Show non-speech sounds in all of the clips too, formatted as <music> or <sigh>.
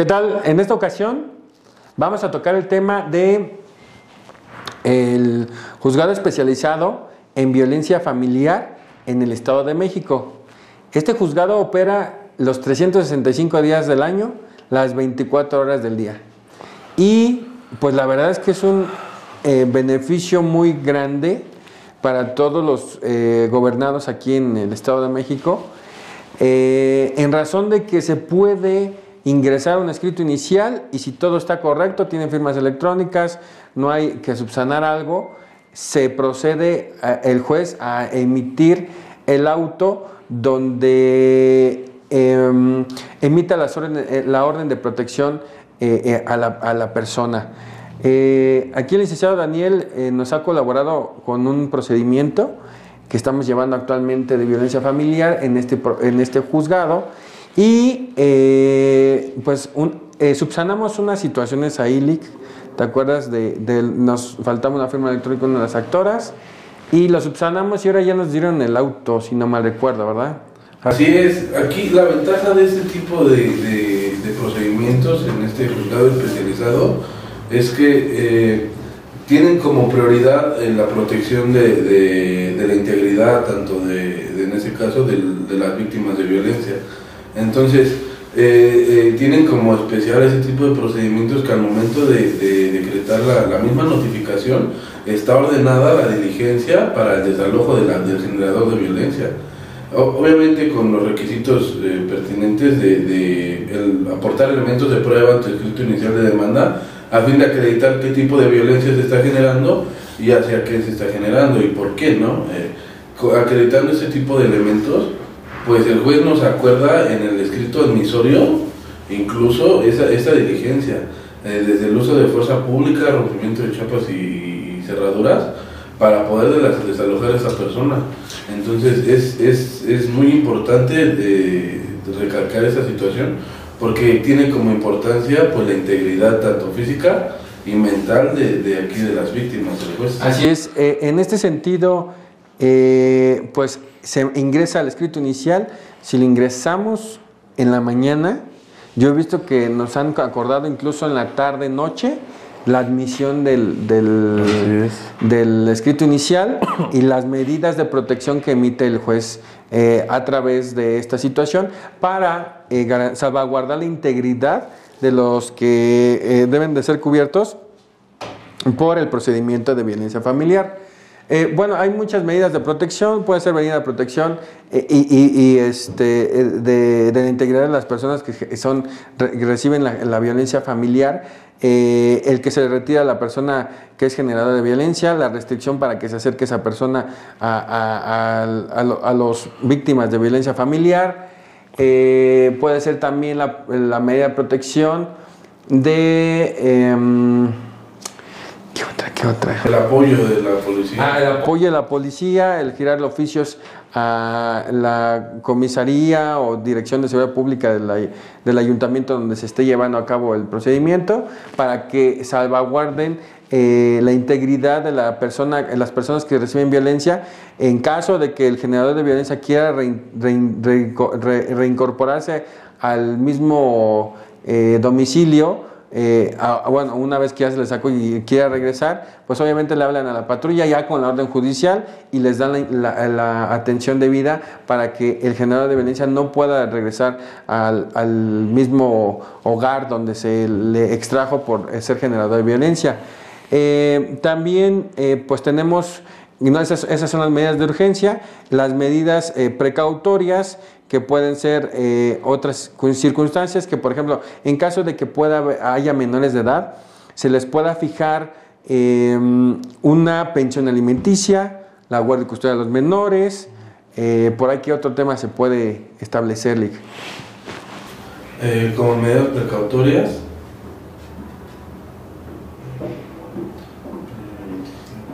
¿Qué tal? En esta ocasión vamos a tocar el tema de el juzgado especializado en violencia familiar en el Estado de México. Este juzgado opera los 365 días del año, las 24 horas del día. Y pues la verdad es que es un eh, beneficio muy grande para todos los eh, gobernados aquí en el Estado de México, eh, en razón de que se puede ingresar un escrito inicial y si todo está correcto, tienen firmas electrónicas, no hay que subsanar algo, se procede el juez a emitir el auto donde em, emita eh, la orden de protección eh, eh, a, la, persona. aquí el licenciado Daniel nos ha colaborado con un procedimiento que estamos llevando actualmente de violencia familiar en este, en este juzgado y pues subsanamos unas situaciones ahí, Lick, ¿te acuerdas de, nos faltaba una firma electrónica de las actoras? Y lo subsanamos y ahora ya nos dieron el auto, si no mal recuerdo, ¿verdad? Así es, aquí la ventaja de este tipo de, de, procedimientos en este juzgado especializado es que eh, tienen como prioridad eh, la protección de, de, la integridad, tanto de, en ese caso, de, las víctimas de violencia. Entonces, eh, tienen como especial ese tipo de procedimientos que al momento de, decretar la, la misma notificación, está ordenada la diligencia para el desalojo de del generador de violencia. obviamente con los requisitos eh, pertinentes de, aportar elementos de prueba ante el escrito inicial de demanda a fin de acreditar qué tipo de violencia se está generando y hacia qué se está generando y por qué, ¿no? Eh, acreditando ese tipo de elementos, pues el juez nos acuerda en el escrito admisorio incluso esa, esa diligencia, eh, desde el uso de fuerza pública, rompimiento de chapas y cerraduras para poder desalojar a esa persona. Entonces es, es, es muy importante de, recalcar esa situación porque tiene como importancia pues la integridad tanto física y mental de, de aquí de las víctimas. Así es, eh, en este sentido, eh, pues se ingresa al escrito inicial, si lo ingresamos en la mañana, yo he visto que nos han acordado incluso en la tarde, noche, la admisión del, del, escrito inicial y las medidas de protección que emite el juez eh, a través de esta situación para eh, salvaguardar la integridad de los que eh, deben de ser cubiertos por el procedimiento de violencia familiar. Eh, bueno, hay muchas medidas de protección, puede ser medida de protección eh, y, este, eh, de, la integridad de las personas que son, reciben la, violencia familiar, el que se le retira a la persona que es generadora de violencia, la restricción para que se acerque esa persona a, los víctimas de violencia familiar, puede ser también la, medida de protección de... El apoyo de la policía. Ah, el apoyo de la policía, el girar oficios a la comisaría o dirección de seguridad pública del ayuntamiento donde se esté llevando a cabo el procedimiento para que salvaguarden eh, la integridad de la persona, las personas que reciben violencia en caso de que el generador de violencia quiera reincorporarse al mismo eh, domicilio eh, bueno, una vez que ya se le sacó y quiera regresar, pues obviamente le hablan a la patrulla ya con la orden judicial y les dan la, atención debida para que el generador de violencia no pueda regresar al, mismo hogar donde se le extrajo por ser generador de violencia. Eh, también eh, pues tenemos, esas, esas, son las medidas de urgencia, las medidas precautorias que pueden ser eh, otras circunstancias que, por ejemplo, en caso de que pueda haya menores de edad, se les pueda fijar em, una pensión alimenticia, la guardia y custodia de los menores, eh, por aquí otro tema se puede establecer, eh, como medidas precautorias.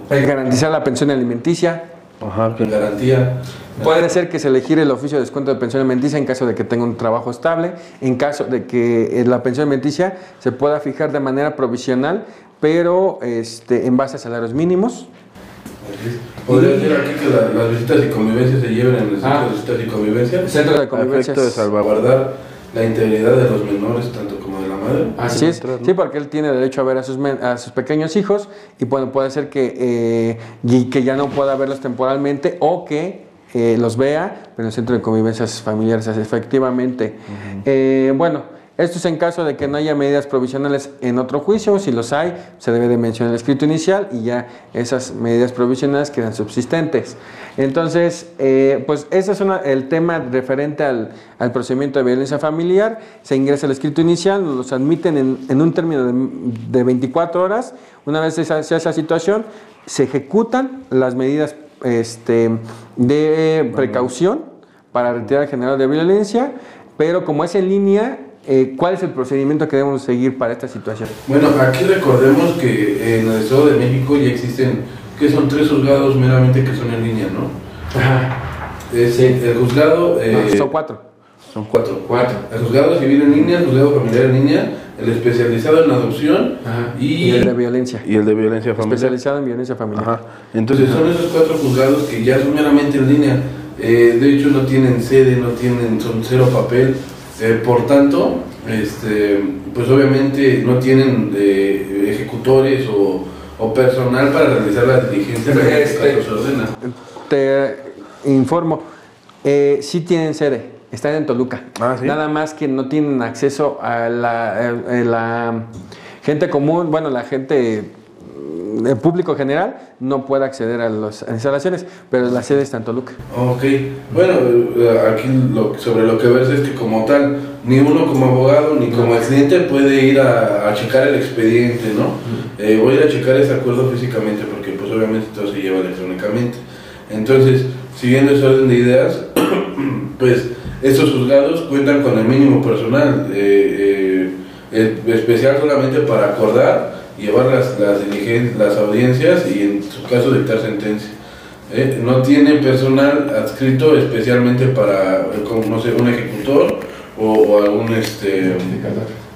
El garantizar la pensión alimenticia. Ajá, garantía. Puede ser que se le gire el oficio de descuento de pensión alimenticia en caso de que tenga un trabajo estable, en caso de que eh, la pensión alimenticia se pueda fijar de manera provisional, pero este, en base a salarios mínimos. Podría decir aquí que las visitas y convivencia se lleven en el centro ah. de visitas y convivencia. Centro de convivencia. de salvaguardar la integridad de los menores, tanto como la madre. Así es, sí, porque él tiene derecho a ver a sus, a sus pequeños hijos y puede, puede ser que, eh, que ya no pueda verlos temporalmente o que eh, los vea, pero en el centro de convivencias familiares, efectivamente. Eh, bueno, esto es en caso de que no haya medidas provisionales en otro juicio, si los hay, se debe de mencionar el escrito inicial y ya esas medidas provisionales quedan subsistentes. Entonces, eh, pues ese es el tema referente al, procedimiento de violencia familiar, se ingresa el escrito inicial, los admiten en, un término de, 24 horas, una vez se hace esa situación, se ejecutan las medidas este, de precaución para retirar al general de violencia, pero como es en línea, eh, ¿cuál es el procedimiento que debemos seguir para esta situación? Bueno, aquí recordemos que en el Estado de México ya existen, que son tres juzgados meramente que son en línea, ¿no? Ajá. Es el juzgado... Eh, son cuatro. Son cuatro. Cuatro. El juzgado civil en línea, el juzgado familiar en línea, el especializado en adopción y, y, el de violencia. Y el de violencia familiar. Especializado en violencia familiar. Ajá. Entonces son esos cuatro juzgados que ya son meramente en línea. Eh, de hecho no tienen sede, no tienen, son cero papel eh, por tanto, este, pues obviamente no tienen eh, ejecutores o, personal para realizar la diligencia que este, se ordena. Te informo, eh, sí tienen sede, están en Toluca. Ah, Nada más que no tienen acceso a la, la gente común, bueno, la gente el público general no puede acceder a las instalaciones, pero la sede está en Toluca. Ok, bueno, eh, aquí sobre lo que ves es que como tal, ni uno como abogado ni como cliente puede ir a, checar el expediente, ¿no? Eh, voy a ir a checar ese acuerdo físicamente porque pues obviamente todo se lleva electrónicamente. Entonces, siguiendo ese orden de ideas, <clears throat> pues estos juzgados cuentan con el mínimo personal, eh, especial solamente para acordar llevar las, las, las audiencias y en su caso dictar sentencia. ¿eh? No tiene personal adscrito especialmente para, eh, no sé, un ejecutor o, algún este,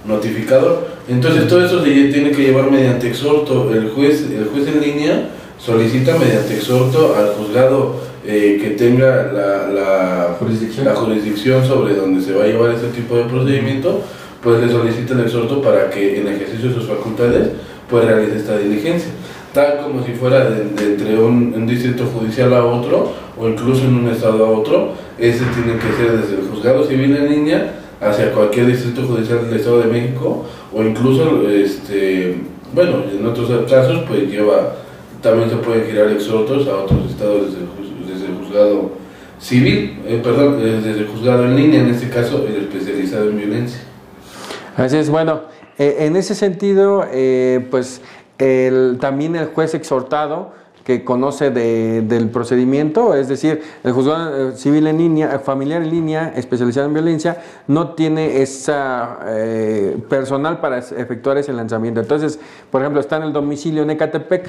notificador. Entonces todo eso se tiene que llevar mediante exhorto. El juez, el juez en línea solicita mediante exhorto al juzgado eh, que tenga la, la, jurisdicción. la jurisdicción sobre donde se va a llevar ese tipo de procedimiento, pues le solicita el exhorto para que en ejercicio de sus facultades pues realiza esta diligencia. Tal como si fuera de, entre un, distrito judicial a otro o incluso en un estado a otro, ese tiene que ser desde el juzgado civil en línea hacia cualquier distrito judicial del Estado de México o incluso, este, bueno, en otros casos pues lleva, también se pueden girar exhortos a otros estados desde el, juzgado civil, eh, perdón, eh, desde el juzgado en línea, en este caso el especializado en violencia. Así es, bueno, eh, en ese sentido, eh, pues también el juez exhortado que conoce del procedimiento, es decir, el juzgado eh, civil en línea, familiar en línea, especializado en violencia, no tiene esa personal para efectuar ese lanzamiento. Entonces, por ejemplo, está en el domicilio en Ecatepec,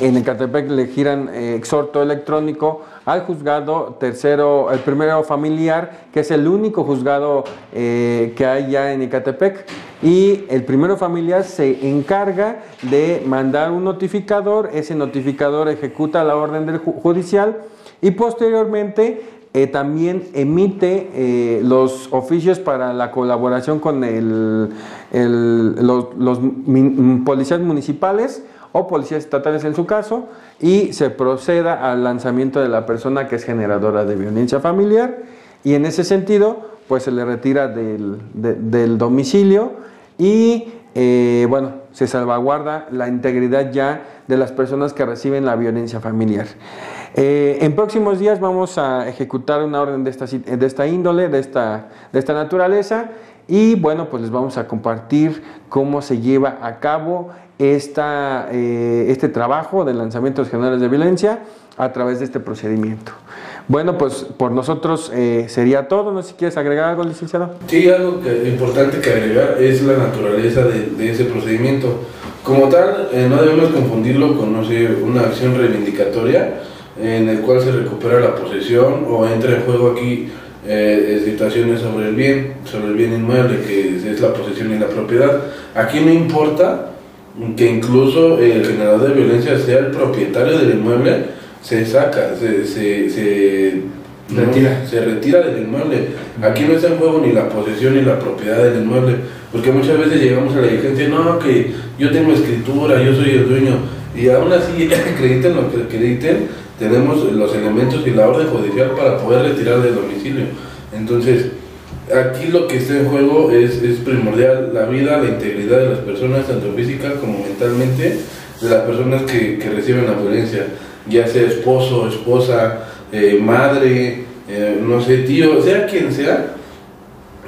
en Ecatepec le giran exhorto electrónico al juzgado tercero, el primero familiar, que es el único juzgado que hay ya en Ecatepec. Y el primero familiar se encarga de mandar un notificador, ese notificador ejecuta la orden del judicial y posteriormente eh, también emite eh, los oficios para la colaboración con el, los, policías municipales o policías estatales en su caso y se proceda al lanzamiento de la persona que es generadora de violencia familiar y en ese sentido pues se le retira del, del domicilio y eh, bueno, se salvaguarda la integridad ya de las personas que reciben la violencia familiar. Eh, en próximos días vamos a ejecutar una orden de esta, de esta índole, de esta, naturaleza, y bueno, pues les vamos a compartir cómo se lleva a cabo esta, eh, este trabajo de lanzamientos generales de violencia a través de este procedimiento. Bueno, pues por nosotros eh, sería todo. No sé si quieres agregar algo, licenciado. Sí, algo importante que agregar es la naturaleza de, ese procedimiento. Como tal, eh, no debemos confundirlo con, no sé, una acción reivindicatoria en el cual se recupera la posesión o entra en juego aquí eh, situaciones sobre el bien, sobre el bien inmueble, que es, la posesión y la propiedad. Aquí no importa que incluso el generador de violencia sea el propietario del inmueble, se saca, se, se, ¿no? Retira. Se retira del inmueble. Aquí no está en juego ni la posesión ni la propiedad del inmueble, porque muchas veces llegamos a la diligencia, no, que yo tengo escritura, yo soy el dueño, y aún así, <laughs> acrediten lo que acrediten, tenemos los elementos y la orden judicial para poder retirar del domicilio. Entonces, aquí lo que está en juego es, es primordial la vida, la integridad de las personas, tanto física como mentalmente, de las personas que, que reciben la violencia, ya sea esposo, esposa, eh, madre, eh, no sé, tío, sea quien sea,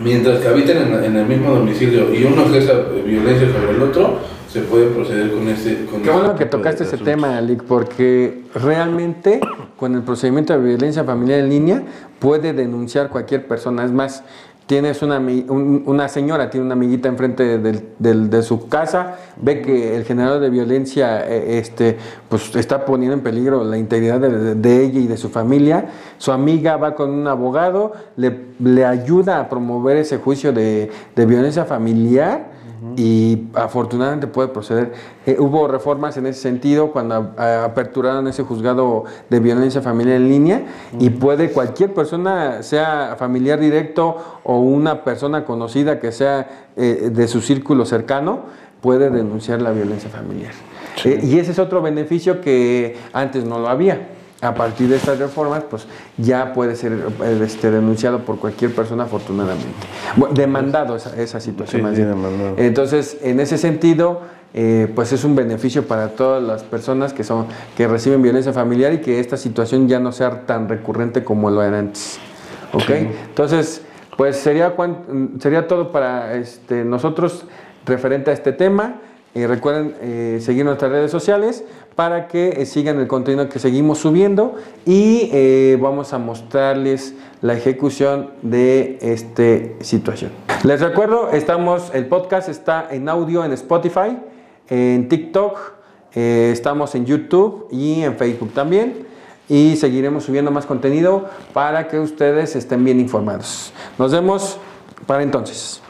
mientras que habiten en, en el mismo domicilio y uno ejerza violencia sobre el otro, se puede proceder con este... Con Qué este bueno que tipo de tocaste ese tema, Alic, porque realmente con el procedimiento de violencia familiar en línea puede denunciar cualquier persona. Es más, tienes una, un- una señora, tiene una amiguita enfrente del- de su casa, ve que el generador de violencia eh, este, pues, está poniendo en peligro la integridad de, de ella y de su familia. Su amiga va con un abogado, le, le ayuda a promover ese juicio de, de violencia familiar y afortunadamente puede proceder. Eh, hubo reformas en ese sentido cuando a- aperturaron ese juzgado de violencia familiar en línea y puede cualquier persona, sea familiar directo o una persona conocida que sea eh, de su círculo cercano, puede denunciar la violencia familiar. Eh, y ese es otro beneficio que antes no lo había. A partir de estas reformas, pues ya puede ser eh, este, denunciado por cualquier persona, afortunadamente. Bueno, demandado esa, esa situación. Sí, más sí, bien. demandado. Entonces, en ese sentido, eh, pues es un beneficio para todas las personas que son que reciben violencia familiar y que esta situación ya no sea tan recurrente como lo era antes. ¿Ok? Sí. Entonces, pues sería, sería todo para este, nosotros referente a este tema. Eh, recuerden eh, seguir nuestras redes sociales para que eh, sigan el contenido que seguimos subiendo y eh, vamos a mostrarles la ejecución de esta situación. Les recuerdo, estamos, el podcast está en audio en Spotify, en TikTok, eh, estamos en YouTube y en Facebook también. Y seguiremos subiendo más contenido para que ustedes estén bien informados. Nos vemos para entonces.